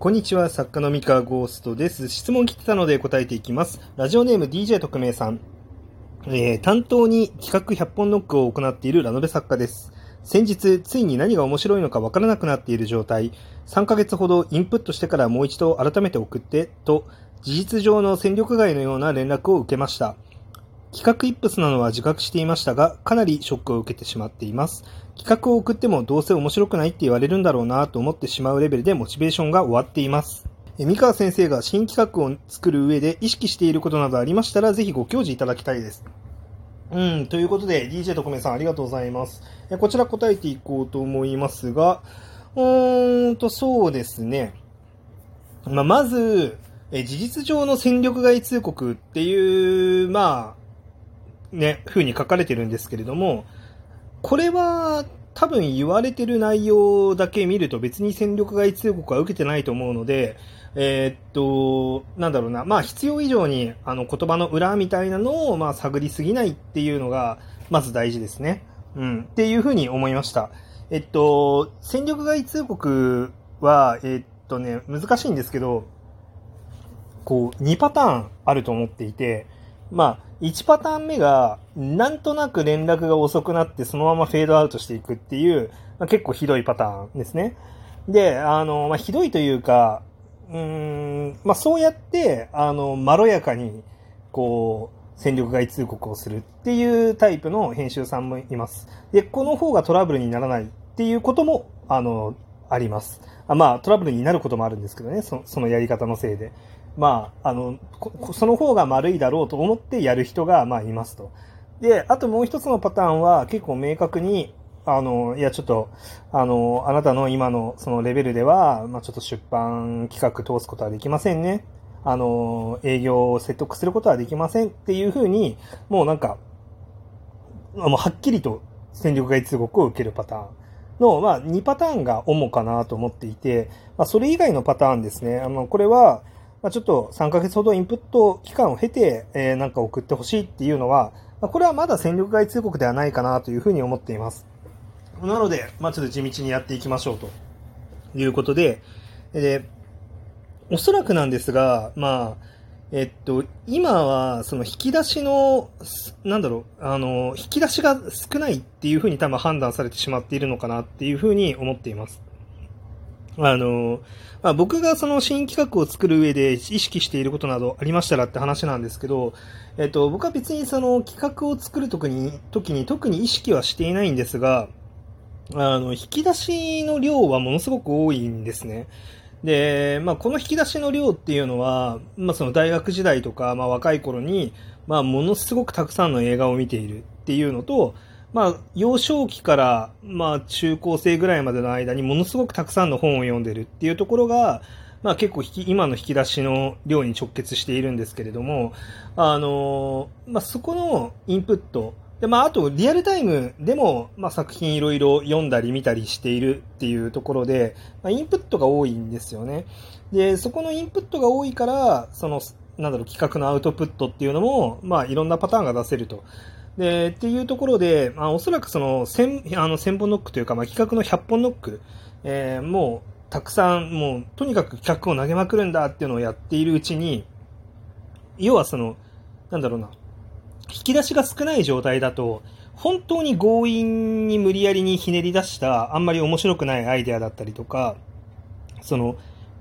こんにちは、作家の三河ゴーストです。質問来てたので答えていきます。ラジオネーム DJ 特命さん。えー担当に企画100本ノックを行っているラノベ作家です。先日、ついに何が面白いのかわからなくなっている状態。3ヶ月ほどインプットしてからもう一度改めて送って、と、事実上の戦力外のような連絡を受けました。企画イップスなのは自覚していましたが、かなりショックを受けてしまっています。企画を送ってもどうせ面白くないって言われるんだろうなと思ってしまうレベルでモチベーションが終わっています。え三川先生が新企画を作る上で意識していることなどありましたら、ぜひご教示いただきたいです。うん、ということで、DJ 特命さんありがとうございます。えこちら答えていこうと思いますが、うーんと、そうですね。まあ、まず、え事実上の戦力外通告っていう、まあ、ね、風に書かれてるんですけれども、これは多分言われてる内容だけ見ると別に戦力外通告は受けてないと思うので、えーっと、なんだろうな、まあ必要以上にあの言葉の裏みたいなのをまあ探りすぎないっていうのがまず大事ですね。うん、っていうふうに思いました。えっと、戦力外通告は、えっとね、難しいんですけど、こう、2パターンあると思っていて、まあ、1パターン目が、なんとなく連絡が遅くなって、そのままフェードアウトしていくっていう、まあ、結構ひどいパターンですね。で、あの、まあ、ひどいというか、うん、まあ、そうやって、あの、まろやかに、こう、戦力外通告をするっていうタイプの編集さんもいます。で、この方がトラブルにならないっていうことも、あの、あります。あまあ、トラブルになることもあるんですけどね、そのやり方のせいで。まあ、あの、その方が丸いだろうと思ってやる人が、まあ、いますと。で、あともう一つのパターンは、結構明確に、あの、いや、ちょっと、あの、あなたの今のそのレベルでは、まあ、ちょっと出版企画通すことはできませんね。あの、営業を説得することはできませんっていうふうに、もうなんか、もうはっきりと戦力外通告を受けるパターンの、まあ、2パターンが主かなと思っていて、まあ、それ以外のパターンですね。あの、これは、まあ、ちょっと3ヶ月ほどインプット期間を経て、えーなんか送ってほしいっていうのは、まあ、これはまだ戦力外通告ではないかなというふうに思っています。なので、まあ、ちょっと地道にやっていきましょうということで、で、おそらくなんですが、まあ、えっと、今は、その引き出しの、なんだろう、あの、引き出しが少ないっていうふうに多分判断されてしまっているのかなっていうふうに思っています。あの、まあ、僕がその新企画を作る上で意識していることなどありましたらって話なんですけど、えっと、僕は別にその企画を作るときに、時に特に意識はしていないんですが、あの、引き出しの量はものすごく多いんですね。で、まあ、この引き出しの量っていうのは、まあ、その大学時代とか、まあ、若い頃に、まあ、ものすごくたくさんの映画を見ているっていうのと、まあ、幼少期から、まあ、中高生ぐらいまでの間にものすごくたくさんの本を読んでるっていうところが、まあ、結構引き今の引き出しの量に直結しているんですけれども、あのまあ、そこのインプット、で、まあ、あと、リアルタイムでも、まあ、作品いろいろ読んだり見たりしているっていうところで、まあ、インプットが多いんですよね。で、そこのインプットが多いから、その、なんだろう、企画のアウトプットっていうのも、まあ、いろんなパターンが出せると。で、っていうところで、まあ、おそらくその、千、あの、千本ノックというか、まあ、企画の100本ノック、えーもう、たくさん、もう、とにかく企画を投げまくるんだっていうのをやっているうちに、要はその、なんだろうな、引き出しが少ない状態だと、本当に強引に無理やりにひねり出した、あんまり面白くないアイデアだったりとか、その、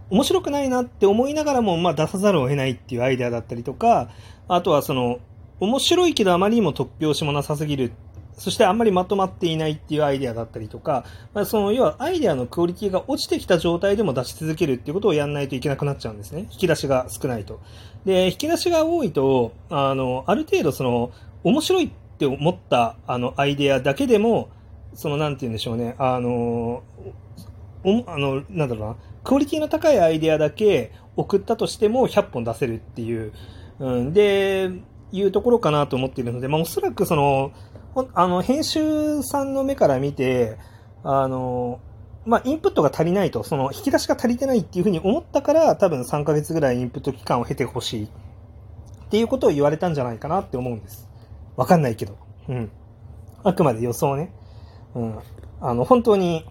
面白くないなって思いながらも、まあ出さざるを得ないっていうアイデアだったりとか、あとはその、面白いけどあまりにも突拍子もなさすぎる。そしてあんまりまとまっていないっていうアイデアだったりとか、まあ、その要はアイデアのクオリティが落ちてきた状態でも出し続けるっていうことをやんないといけなくなっちゃうんですね。引き出しが少ないと。で、引き出しが多いと、あの、ある程度その、面白いって思ったあのアイデアだけでも、そのなんて言うんでしょうね、あの、おあの、なんだろうな、クオリティの高いアイデアだけ送ったとしても100本出せるっていう、うん、で、いうところかなと思っているので、まあおそらくその、あの、編集さんの目から見て、あの、まあ、インプットが足りないと、その、引き出しが足りてないっていうふうに思ったから、多分3ヶ月ぐらいインプット期間を経てほしいっていうことを言われたんじゃないかなって思うんです。わかんないけど。うん。あくまで予想ね。うん。あの、本当に、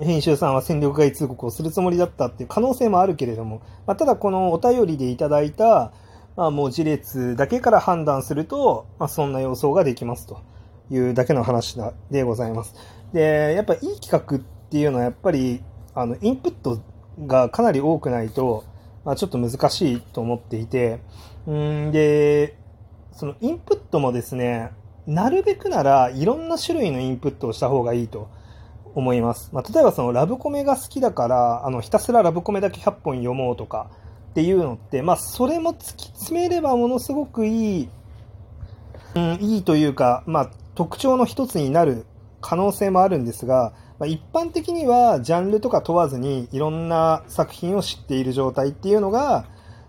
編集さんは戦力外通告をするつもりだったっていう可能性もあるけれども、まあ、ただこのお便りでいただいた、まあ、文字列だけから判断すると、まあ、そんな予想ができますというだけの話でございます。で、やっぱいい企画っていうのはやっぱり、あの、インプットがかなり多くないと、まあ、ちょっと難しいと思っていて、うんで、そのインプットもですね、なるべくならいろんな種類のインプットをした方がいいと思います。まあ、例えばそのラブコメが好きだから、あの、ひたすらラブコメだけ100本読もうとかっていうのって、まあ、それも突き詰めればものすごくいい、うん、いいというか、まあ、特徴の一つになる可能性もあるんですが、まあ、一般的にはジャンルとか問わずにいろんな作品を知っている状態っていうのが、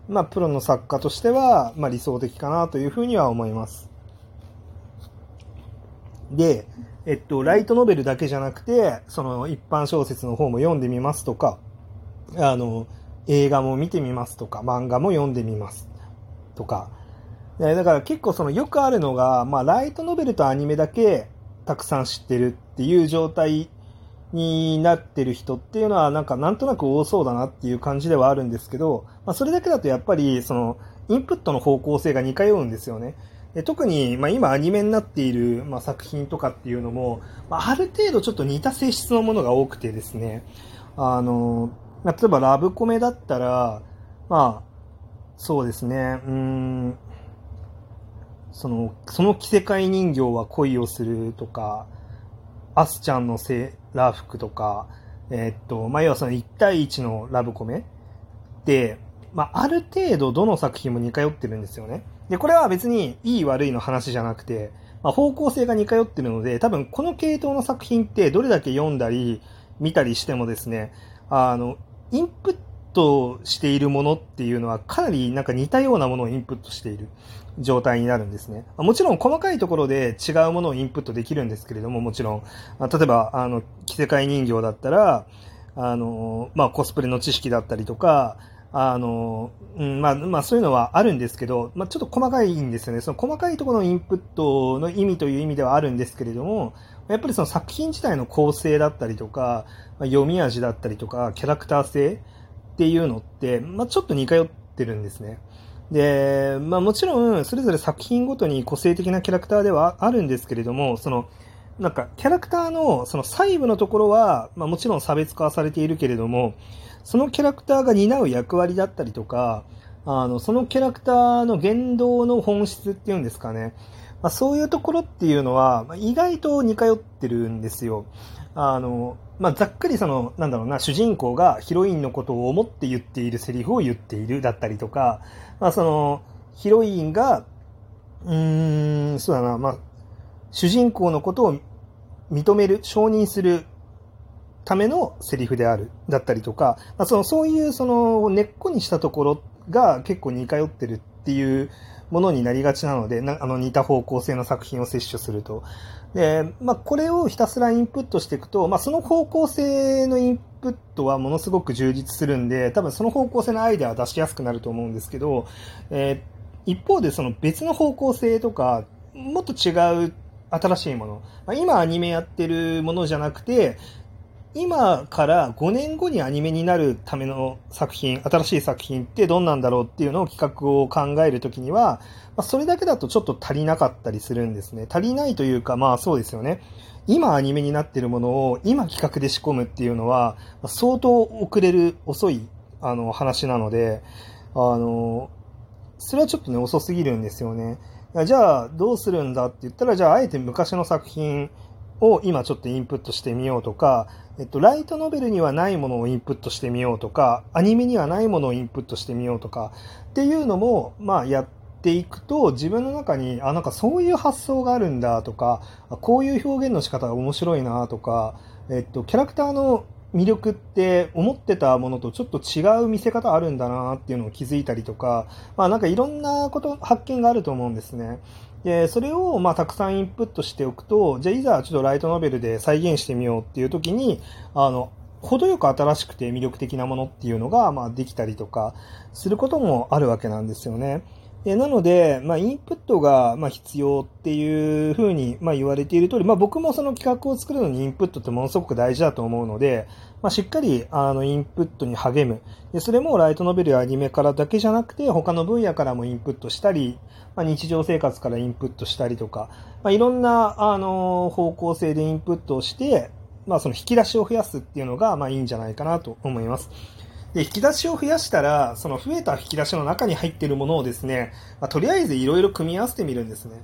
まあ、プロの作家としては、まあ、理想的かなというふうには思います。で、えっと、ライトノベルだけじゃなくて、その一般小説の方も読んでみますとか、あの、映画も見てみますとか、漫画も読んでみます。とか、だから結構そのよくあるのが、まあ、ライトノベルとアニメだけたくさん知ってるっていう状態になってる人っていうのはなんかなんとなく多そうだなっていう感じではあるんですけど、まあ、それだけだとやっぱりそのインプットの方向性が似通うんですよね。で特に、まあ、今アニメになっている、まあ、作品とかっていうのも、まあ、ある程度ちょっと似た性質のものが多くてですね、あの、例えばラブコメだったら、まあ、そうですね、うん、その、その着せ替え人形は恋をするとか、アスちゃんのセーラー服とか、えー、っと、まあ、要はその1対1のラブコメで、まあ、ある程度どの作品も似通ってるんですよね。で、これは別にいい悪いの話じゃなくて、まあ、方向性が似通ってるので、多分この系統の作品ってどれだけ読んだり見たりしてもですね、あの、インプットしているものっていうのはかなりなんか似たようなものをインプットしている状態になるんですね。もちろん細かいところで違うものをインプットできるんですけれども、もちろん、例えば、あの、着せ替え人形だったら、あの、まあ、コスプレの知識だったりとか、あの、うん、まあ、まあ、そういうのはあるんですけど、まあ、ちょっと細かいんですよね。その細かいところのインプットの意味という意味ではあるんですけれども、やっぱりその作品自体の構成だったりとか、まあ、読み味だったりとか、キャラクター性っていうのって、まあ、ちょっと似通ってるんですね。で、まあもちろん、それぞれ作品ごとに個性的なキャラクターではあるんですけれども、その、なんか、キャラクターの、その細部のところは、まあもちろん差別化されているけれども、そのキャラクターが担う役割だったりとか、あの、そのキャラクターの言動の本質っていうんですかね。まあ、そういうところっていうのは、意外と似通ってるんですよ。あの、まあ、ざっくりその、なんだろうな、主人公がヒロインのことを思って言っているセリフを言っているだったりとか、まあ、その、ヒロインが、うーん、そうだな、まあ、主人公のことを認める、承認するためのセリフである、だったりとか、まあ、その、そういうその、根っこにしたところが結構似通ってるっていうものになりがちなので、なあの似た方向性の作品を摂取すると。で、まあ、これをひたすらインプットしていくと、まあ、その方向性のインプットはものすごく充実するんで、多分その方向性のアイデアは出しやすくなると思うんですけど、えー、一方でその別の方向性とか、もっと違う新しいもの、まあ、今アニメやってるものじゃなくて、今から5年後にアニメになるための作品、新しい作品ってどんなんだろうっていうのを企画を考えるときには、まあ、それだけだとちょっと足りなかったりするんですね。足りないというか、まあそうですよね。今アニメになってるものを今企画で仕込むっていうのは、相当遅れる、遅い、あの、話なので、あの、それはちょっとね、遅すぎるんですよね。じゃあ、どうするんだって言ったら、じゃあ、あえて昔の作品を今ちょっとインプットしてみようとか、えっと、ライトノベルにはないものをインプットしてみようとか、アニメにはないものをインプットしてみようとか、っていうのも、まあ、やっていくと、自分の中に、あ、なんかそういう発想があるんだとか、こういう表現の仕方が面白いなとか、えっと、キャラクターの魅力って思ってたものとちょっと違う見せ方あるんだなっていうのを気づいたりとか、まあなんかいろんなこと、発見があると思うんですね。で、それをまあたくさんインプットしておくと、じゃあいざちょっとライトノベルで再現してみようっていう時に、あの、程よく新しくて魅力的なものっていうのがまあできたりとかすることもあるわけなんですよね。でなので、まあ、インプットが、まあ、必要っていうふうに、まあ、言われている通り、まあ、僕もその企画を作るのにインプットってものすごく大事だと思うので、まあ、しっかり、あの、インプットに励む。で、それもライトノベルやアニメからだけじゃなくて、他の分野からもインプットしたり、まあ、日常生活からインプットしたりとか、まあ、いろんな、あの、方向性でインプットをして、まあ、その引き出しを増やすっていうのが、まあ、いいんじゃないかなと思います。で、引き出しを増やしたら、その増えた引き出しの中に入っているものをですね、まあ、とりあえずいろいろ組み合わせてみるんですね。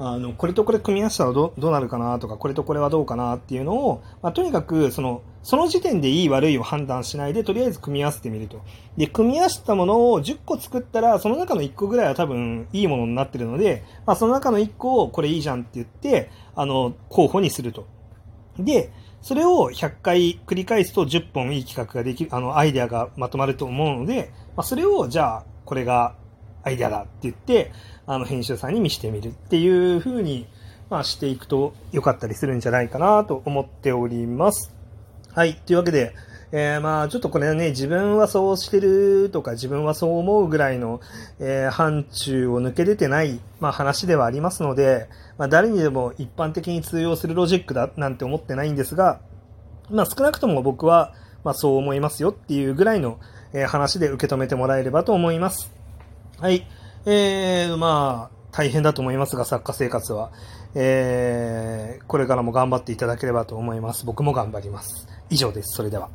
あの、これとこれ組み合わせたらどうなるかなとか、これとこれはどうかなっていうのを、まあ、とにかく、その、その時点でいい悪いを判断しないで、とりあえず組み合わせてみると。で、組み合わせたものを10個作ったら、その中の1個ぐらいは多分いいものになってるので、まあ、その中の1個をこれいいじゃんって言って、あの、候補にすると。で、それを100回繰り返すと10本いい企画ができる、あの、アイデアがまとまると思うので、まあ、それを、じゃあ、これがアイデアだって言って、あの、編集さんに見せてみるっていう風に、まあ、していくと良かったりするんじゃないかなと思っております。はい。というわけで、えー、まあ、ちょっとこれね、自分はそうしてるとか、自分はそう思うぐらいの、えー、範疇を抜け出てない、まあ、話ではありますので、まあ、誰にでも一般的に通用するロジックだなんて思ってないんですが、まあ、少なくとも僕は、まあ、そう思いますよっていうぐらいの、えー、話で受け止めてもらえればと思います。はい。えー、まあ、大変だと思いますが、作家生活は。えー、これからも頑張っていただければと思います。僕も頑張ります。以上です。それでは。